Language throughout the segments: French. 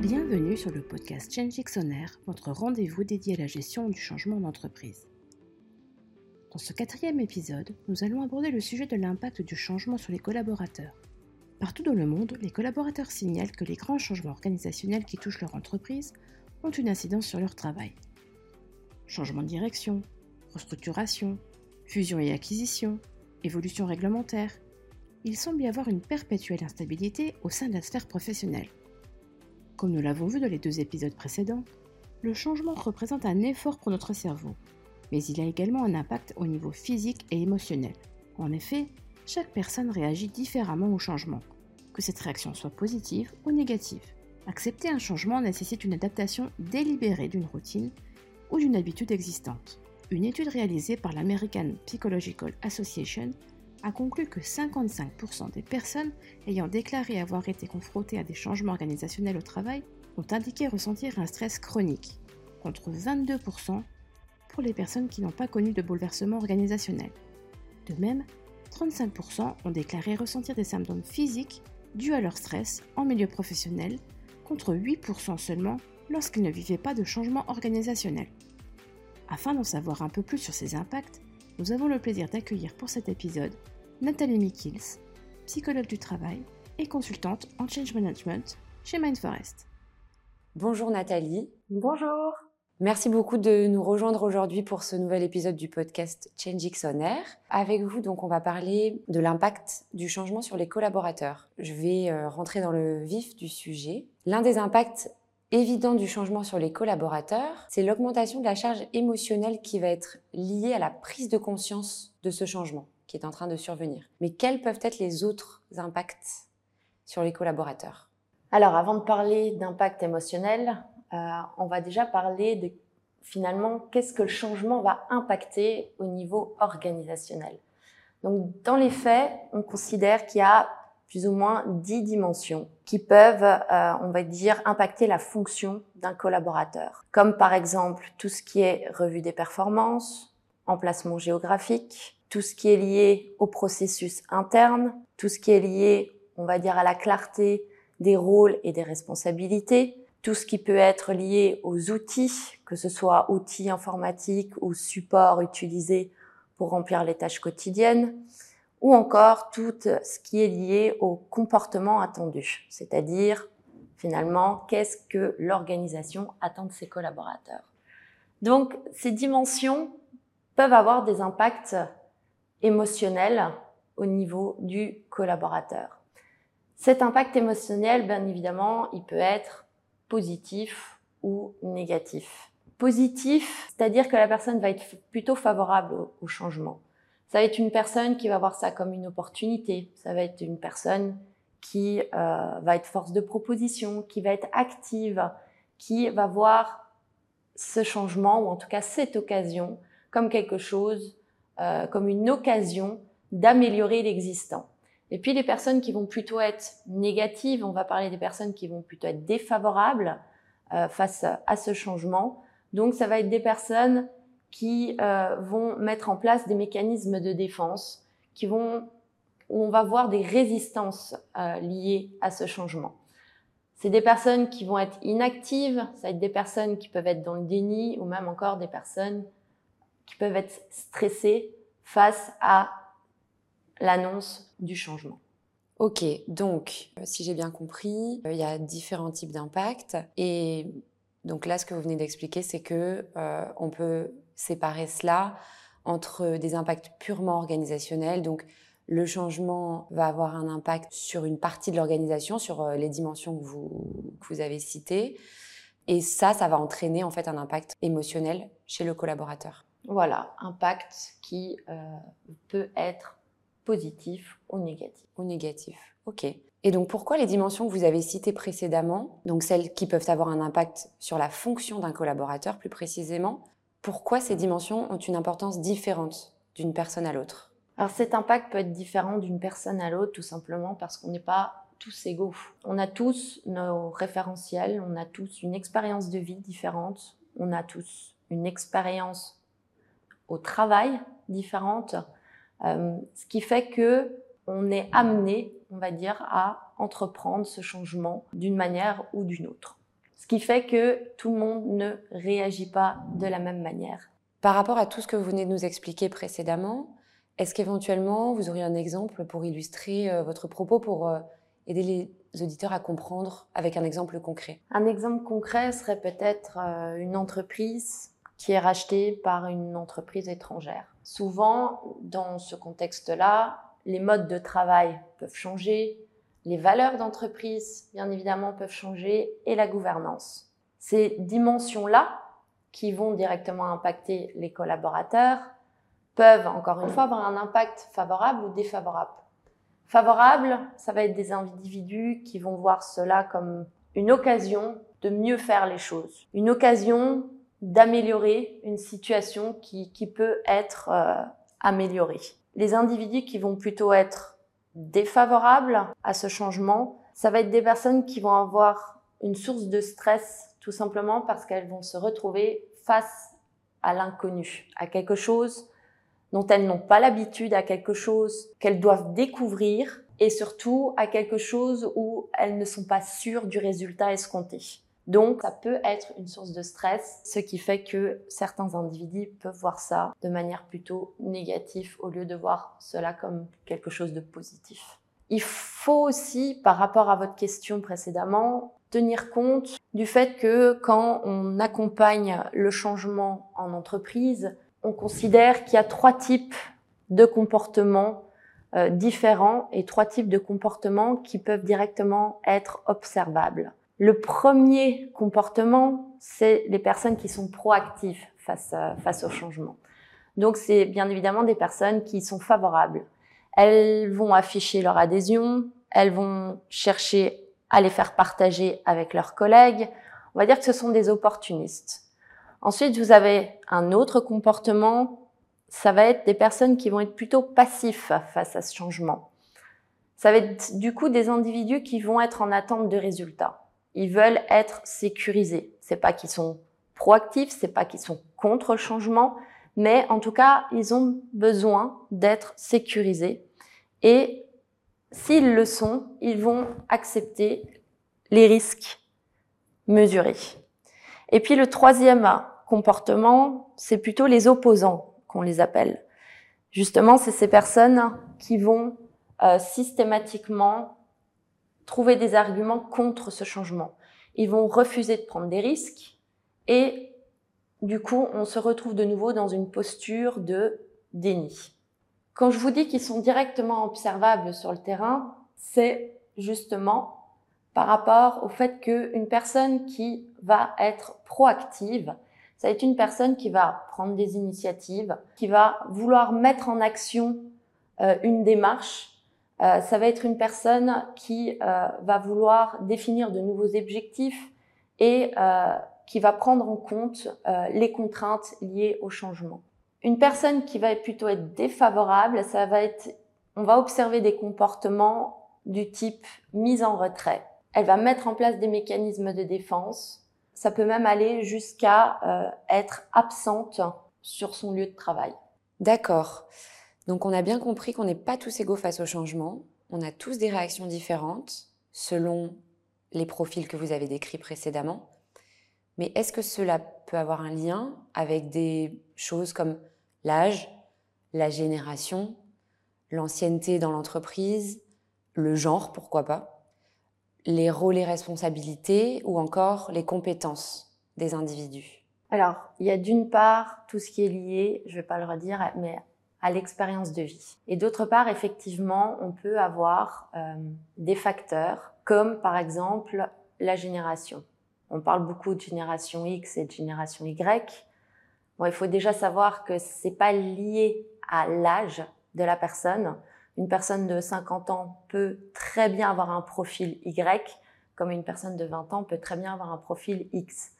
Bienvenue sur le podcast Change On votre rendez-vous dédié à la gestion du changement d'entreprise. Dans ce quatrième épisode, nous allons aborder le sujet de l'impact du changement sur les collaborateurs. Partout dans le monde, les collaborateurs signalent que les grands changements organisationnels qui touchent leur entreprise ont une incidence sur leur travail. Changement de direction, restructuration, fusion et acquisition, évolution réglementaire, il semble y avoir une perpétuelle instabilité au sein de la sphère professionnelle. Comme nous l'avons vu dans les deux épisodes précédents, le changement représente un effort pour notre cerveau, mais il a également un impact au niveau physique et émotionnel. En effet, chaque personne réagit différemment au changement, que cette réaction soit positive ou négative. Accepter un changement nécessite une adaptation délibérée d'une routine ou d'une habitude existante. Une étude réalisée par l'American Psychological Association a conclu que 55% des personnes ayant déclaré avoir été confrontées à des changements organisationnels au travail ont indiqué ressentir un stress chronique, contre 22% pour les personnes qui n'ont pas connu de bouleversement organisationnel. De même, 35% ont déclaré ressentir des symptômes physiques dus à leur stress en milieu professionnel, contre 8% seulement lorsqu'ils ne vivaient pas de changement organisationnel. Afin d'en savoir un peu plus sur ces impacts, nous avons le plaisir d'accueillir pour cet épisode Nathalie Mikils, psychologue du travail et consultante en change management chez Mindforest. Bonjour Nathalie. Bonjour. Merci beaucoup de nous rejoindre aujourd'hui pour ce nouvel épisode du podcast Change X on Air. Avec vous, donc, on va parler de l'impact du changement sur les collaborateurs. Je vais euh, rentrer dans le vif du sujet. L'un des impacts évident du changement sur les collaborateurs, c'est l'augmentation de la charge émotionnelle qui va être liée à la prise de conscience de ce changement qui est en train de survenir. Mais quels peuvent être les autres impacts sur les collaborateurs? Alors, avant de parler d'impact émotionnel, euh, on va déjà parler de finalement qu'est-ce que le changement va impacter au niveau organisationnel. Donc, dans les faits, on considère qu'il y a plus ou moins dix dimensions qui peuvent, euh, on va dire, impacter la fonction d'un collaborateur. Comme par exemple tout ce qui est revue des performances, emplacement géographique, tout ce qui est lié au processus interne, tout ce qui est lié, on va dire, à la clarté des rôles et des responsabilités, tout ce qui peut être lié aux outils, que ce soit outils informatiques ou supports utilisés pour remplir les tâches quotidiennes, ou encore tout ce qui est lié au comportement attendu, c'est-à-dire finalement qu'est-ce que l'organisation attend de ses collaborateurs. Donc ces dimensions peuvent avoir des impacts émotionnels au niveau du collaborateur. Cet impact émotionnel, bien évidemment, il peut être positif ou négatif. Positif, c'est-à-dire que la personne va être plutôt favorable au changement ça va être une personne qui va voir ça comme une opportunité. Ça va être une personne qui euh, va être force de proposition, qui va être active, qui va voir ce changement, ou en tout cas cette occasion, comme quelque chose, euh, comme une occasion d'améliorer l'existant. Et puis les personnes qui vont plutôt être négatives, on va parler des personnes qui vont plutôt être défavorables euh, face à ce changement. Donc ça va être des personnes qui euh, vont mettre en place des mécanismes de défense, qui vont, où on va voir des résistances euh, liées à ce changement. C'est des personnes qui vont être inactives, ça va être des personnes qui peuvent être dans le déni, ou même encore des personnes qui peuvent être stressées face à l'annonce du changement. Ok, donc si j'ai bien compris, il y a différents types d'impacts et donc là, ce que vous venez d'expliquer, c'est que euh, on peut séparer cela entre des impacts purement organisationnels. Donc, le changement va avoir un impact sur une partie de l'organisation, sur euh, les dimensions que vous, que vous avez citées. Et ça, ça va entraîner en fait un impact émotionnel chez le collaborateur. Voilà, impact qui euh, peut être positif ou négatif. Ou négatif, ok. Et donc pourquoi les dimensions que vous avez citées précédemment, donc celles qui peuvent avoir un impact sur la fonction d'un collaborateur plus précisément, pourquoi ces dimensions ont une importance différente d'une personne à l'autre? Alors cet impact peut être différent d'une personne à l'autre tout simplement parce qu'on n'est pas tous égaux. On a tous nos référentiels, on a tous une expérience de vie différente, on a tous une expérience au travail différente, euh, ce qui fait que on est amené, on va dire, à entreprendre ce changement d'une manière ou d'une autre. Qui fait que tout le monde ne réagit pas de la même manière. Par rapport à tout ce que vous venez de nous expliquer précédemment, est-ce qu'éventuellement vous auriez un exemple pour illustrer euh, votre propos, pour euh, aider les auditeurs à comprendre avec un exemple concret? Un exemple concret serait peut-être euh, une entreprise qui est rachetée par une entreprise étrangère. Souvent, dans ce contexte-là, les modes de travail peuvent changer, les valeurs d'entreprise, bien évidemment, peuvent changer et la gouvernance. Ces dimensions-là, qui vont directement impacter les collaborateurs, peuvent, encore une fois, avoir un impact favorable ou défavorable. Favorable, ça va être des individus qui vont voir cela comme une occasion de mieux faire les choses, une occasion d'améliorer une situation qui, qui peut être euh, améliorée. Les individus qui vont plutôt être défavorables à ce changement, ça va être des personnes qui vont avoir une source de stress tout simplement parce qu'elles vont se retrouver face à l'inconnu, à quelque chose dont elles n'ont pas l'habitude, à quelque chose qu'elles doivent découvrir et surtout à quelque chose où elles ne sont pas sûres du résultat escompté. Donc, ça peut être une source de stress, ce qui fait que certains individus peuvent voir ça de manière plutôt négative au lieu de voir cela comme quelque chose de positif. Il faut aussi, par rapport à votre question précédemment, tenir compte du fait que quand on accompagne le changement en entreprise, on considère qu'il y a trois types de comportements euh, différents et trois types de comportements qui peuvent directement être observables. Le premier comportement, c'est les personnes qui sont proactives face, au changement. Donc, c'est bien évidemment des personnes qui sont favorables. Elles vont afficher leur adhésion, elles vont chercher à les faire partager avec leurs collègues. On va dire que ce sont des opportunistes. Ensuite, vous avez un autre comportement, ça va être des personnes qui vont être plutôt passifs face à ce changement. Ça va être du coup des individus qui vont être en attente de résultats. Ils veulent être sécurisés. C'est pas qu'ils sont proactifs, c'est pas qu'ils sont contre le changement, mais en tout cas, ils ont besoin d'être sécurisés. Et s'ils le sont, ils vont accepter les risques mesurés. Et puis le troisième comportement, c'est plutôt les opposants qu'on les appelle. Justement, c'est ces personnes qui vont euh, systématiquement trouver des arguments contre ce changement. Ils vont refuser de prendre des risques et du coup, on se retrouve de nouveau dans une posture de déni. Quand je vous dis qu'ils sont directement observables sur le terrain, c'est justement par rapport au fait qu'une personne qui va être proactive, ça va être une personne qui va prendre des initiatives, qui va vouloir mettre en action euh, une démarche euh, ça va être une personne qui euh, va vouloir définir de nouveaux objectifs et euh, qui va prendre en compte les contraintes liées au changement. Une personne qui va plutôt être défavorable, ça va être, on va observer des comportements du type mise en retrait. Elle va mettre en place des mécanismes de défense. Ça peut même aller jusqu'à être absente sur son lieu de travail. D'accord. Donc on a bien compris qu'on n'est pas tous égaux face au changement, on a tous des réactions différentes selon les profils que vous avez décrits précédemment. Mais est-ce que cela peut avoir un lien avec des choses comme l'âge, la génération, l'ancienneté dans l'entreprise, le genre, pourquoi pas, les rôles et responsabilités ou encore les compétences des individus? Alors, il y a d'une part tout ce qui est lié, je ne vais pas le redire, mais à l'expérience de vie. Et d'autre part, effectivement, on peut avoir euh, des facteurs comme par exemple la génération. On parle beaucoup de génération X et de génération Y. Bon, il faut déjà savoir que c'est pas lié à l'âge de la personne. Une personne de 50 ans peut très bien avoir un profil Y, comme une personne de 20 ans peut très bien avoir un profil X.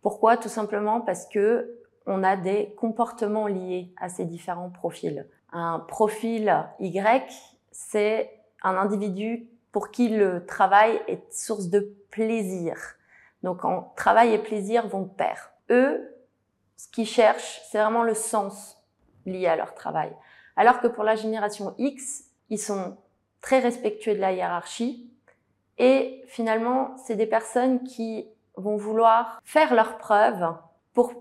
Pourquoi? Tout simplement parce que on a des comportements liés à ces différents profils. Un profil Y, c'est un individu pour qui le travail est source de plaisir. Donc, travail et plaisir vont de pair. Eux, ce qu'ils cherchent, c'est vraiment le sens lié à leur travail. Alors que pour la génération X, ils sont très respectueux de la hiérarchie et finalement, c'est des personnes qui vont vouloir faire leurs preuves pour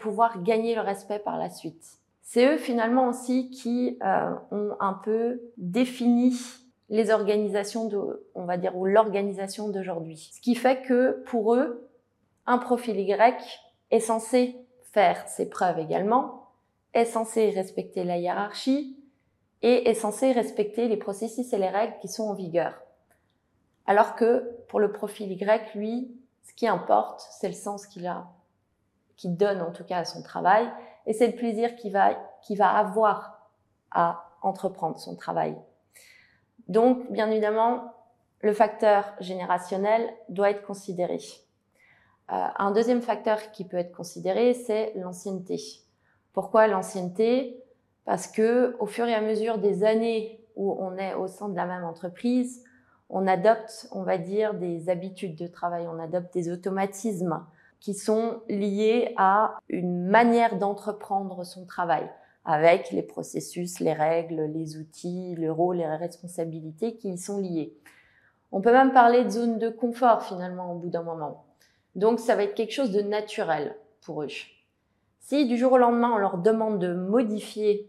pouvoir gagner le respect par la suite. C'est eux finalement aussi qui euh, ont un peu défini les organisations de, on va dire, ou l'organisation d'aujourd'hui. Ce qui fait que pour eux, un profil Y est censé faire ses preuves également, est censé respecter la hiérarchie et est censé respecter les processus et les règles qui sont en vigueur. Alors que pour le profil Y, lui, ce qui importe, c'est le sens qu'il a, qu'il donne en tout cas à son travail, et c'est le plaisir qu'il va, va avoir à entreprendre son travail. Donc, bien évidemment, le facteur générationnel doit être considéré. Euh, un deuxième facteur qui peut être considéré, c'est l'ancienneté. Pourquoi l'ancienneté? Parce que au fur et à mesure des années où on est au sein de la même entreprise, on adopte, on va dire, des habitudes de travail, on adopte des automatismes qui sont liés à une manière d'entreprendre son travail avec les processus, les règles, les outils, le rôle les responsabilités qui y sont liés. On peut même parler de zone de confort finalement au bout d'un moment. Donc ça va être quelque chose de naturel pour eux. Si du jour au lendemain on leur demande de modifier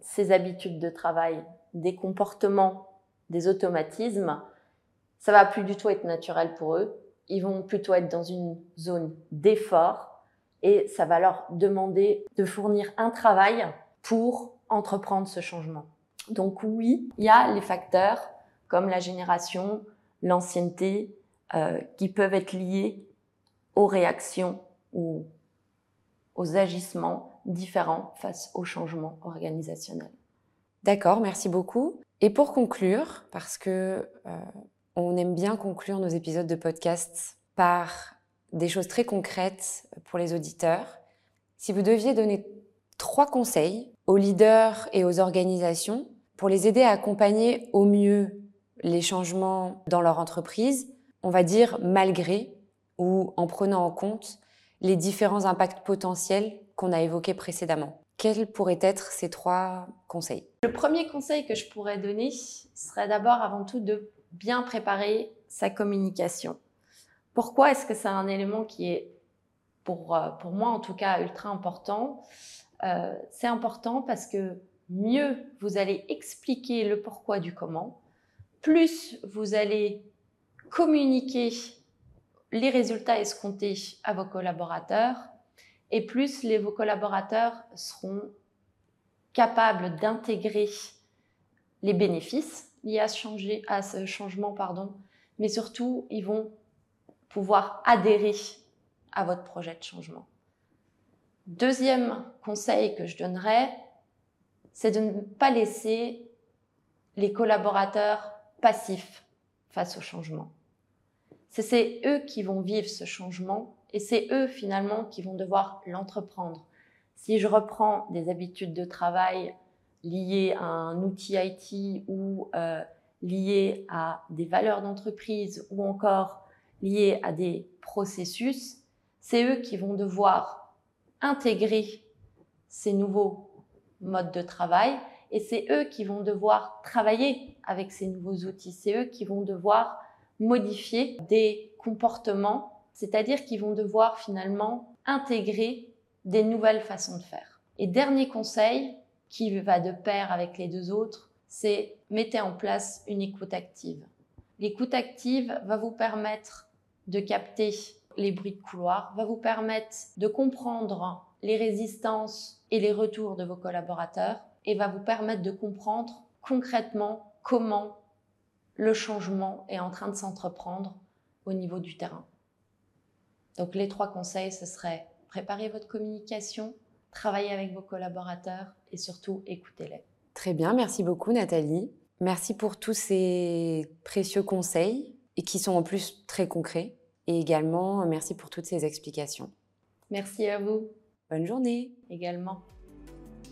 ces habitudes de travail, des comportements, des automatismes, ça va plus du tout être naturel pour eux. Ils vont plutôt être dans une zone d'effort et ça va leur demander de fournir un travail pour entreprendre ce changement. Donc oui, il y a les facteurs comme la génération, l'ancienneté, euh, qui peuvent être liés aux réactions ou aux agissements différents face au changement organisationnel. D'accord, merci beaucoup. Et pour conclure, parce que euh, on aime bien conclure nos épisodes de podcast par des choses très concrètes pour les auditeurs. Si vous deviez donner trois conseils aux leaders et aux organisations pour les aider à accompagner au mieux les changements dans leur entreprise, on va dire malgré ou en prenant en compte les différents impacts potentiels qu'on a évoqués précédemment. Quels pourraient être ces trois conseils? Le premier conseil que je pourrais donner serait d'abord avant tout de bien préparer sa communication. Pourquoi est-ce que c'est un élément qui est, pour, euh, pour moi en tout cas, ultra important? Euh, C'est important parce que mieux vous allez expliquer le pourquoi du comment, plus vous allez communiquer les résultats escomptés à vos collaborateurs, et plus vos collaborateurs seront capables d'intégrer les bénéfices liés à, changer, à ce changement, pardon, mais surtout, ils vont pouvoir adhérer à votre projet de changement. Deuxième conseil que je donnerais, c'est de ne pas laisser les collaborateurs passifs face au changement. C'est eux qui vont vivre ce changement et c'est eux finalement qui vont devoir l'entreprendre. Si je reprends des habitudes de travail liées à un outil IT ou euh, liées à des valeurs d'entreprise ou encore liés à des processus, c'est eux qui vont devoir intégrer ces nouveaux modes de travail et c'est eux qui vont devoir travailler avec ces nouveaux outils. C'est eux qui vont devoir modifier des comportements, c'est-à-dire qu'ils vont devoir finalement intégrer des nouvelles façons de faire. Et dernier conseil, qui va de pair avec les deux autres, c'est mettez en place une écoute active. L'écoute active va vous permettre de capter les bruits de couloir, va vous permettre de comprendre les résistances et les retours de vos collaborateurs et va vous permettre de comprendre concrètement comment le changement est en train de s'entreprendre au niveau du terrain. Donc les trois conseils, ce serait préparer votre communication, travailler avec vos collaborateurs et surtout écoutez-les. Très bien, merci beaucoup Nathalie. Merci pour tous ces précieux conseils et qui sont en plus très concrets. Et également, merci pour toutes ces explications. Merci à vous. Bonne journée. Également.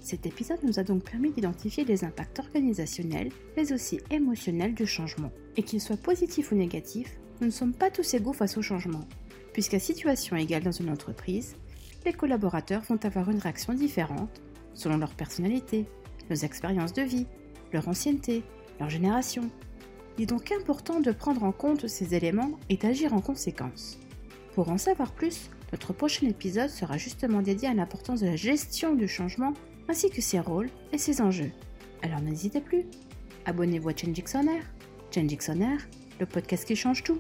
Cet épisode nous a donc permis d'identifier les impacts organisationnels, mais aussi émotionnels du changement. Et qu'ils soient positifs ou négatifs, nous ne sommes pas tous égaux face au changement, puisqu'à situation égale dans une entreprise, les collaborateurs vont avoir une réaction différente selon leur personnalité, leurs expériences de vie, leur ancienneté, leur génération, il est donc important de prendre en compte ces éléments et d'agir en conséquence. Pour en savoir plus, notre prochain épisode sera justement dédié à l'importance de la gestion du changement ainsi que ses rôles et ses enjeux. Alors n'hésitez plus, abonnez-vous à Change Air. Change Air, le podcast qui change tout.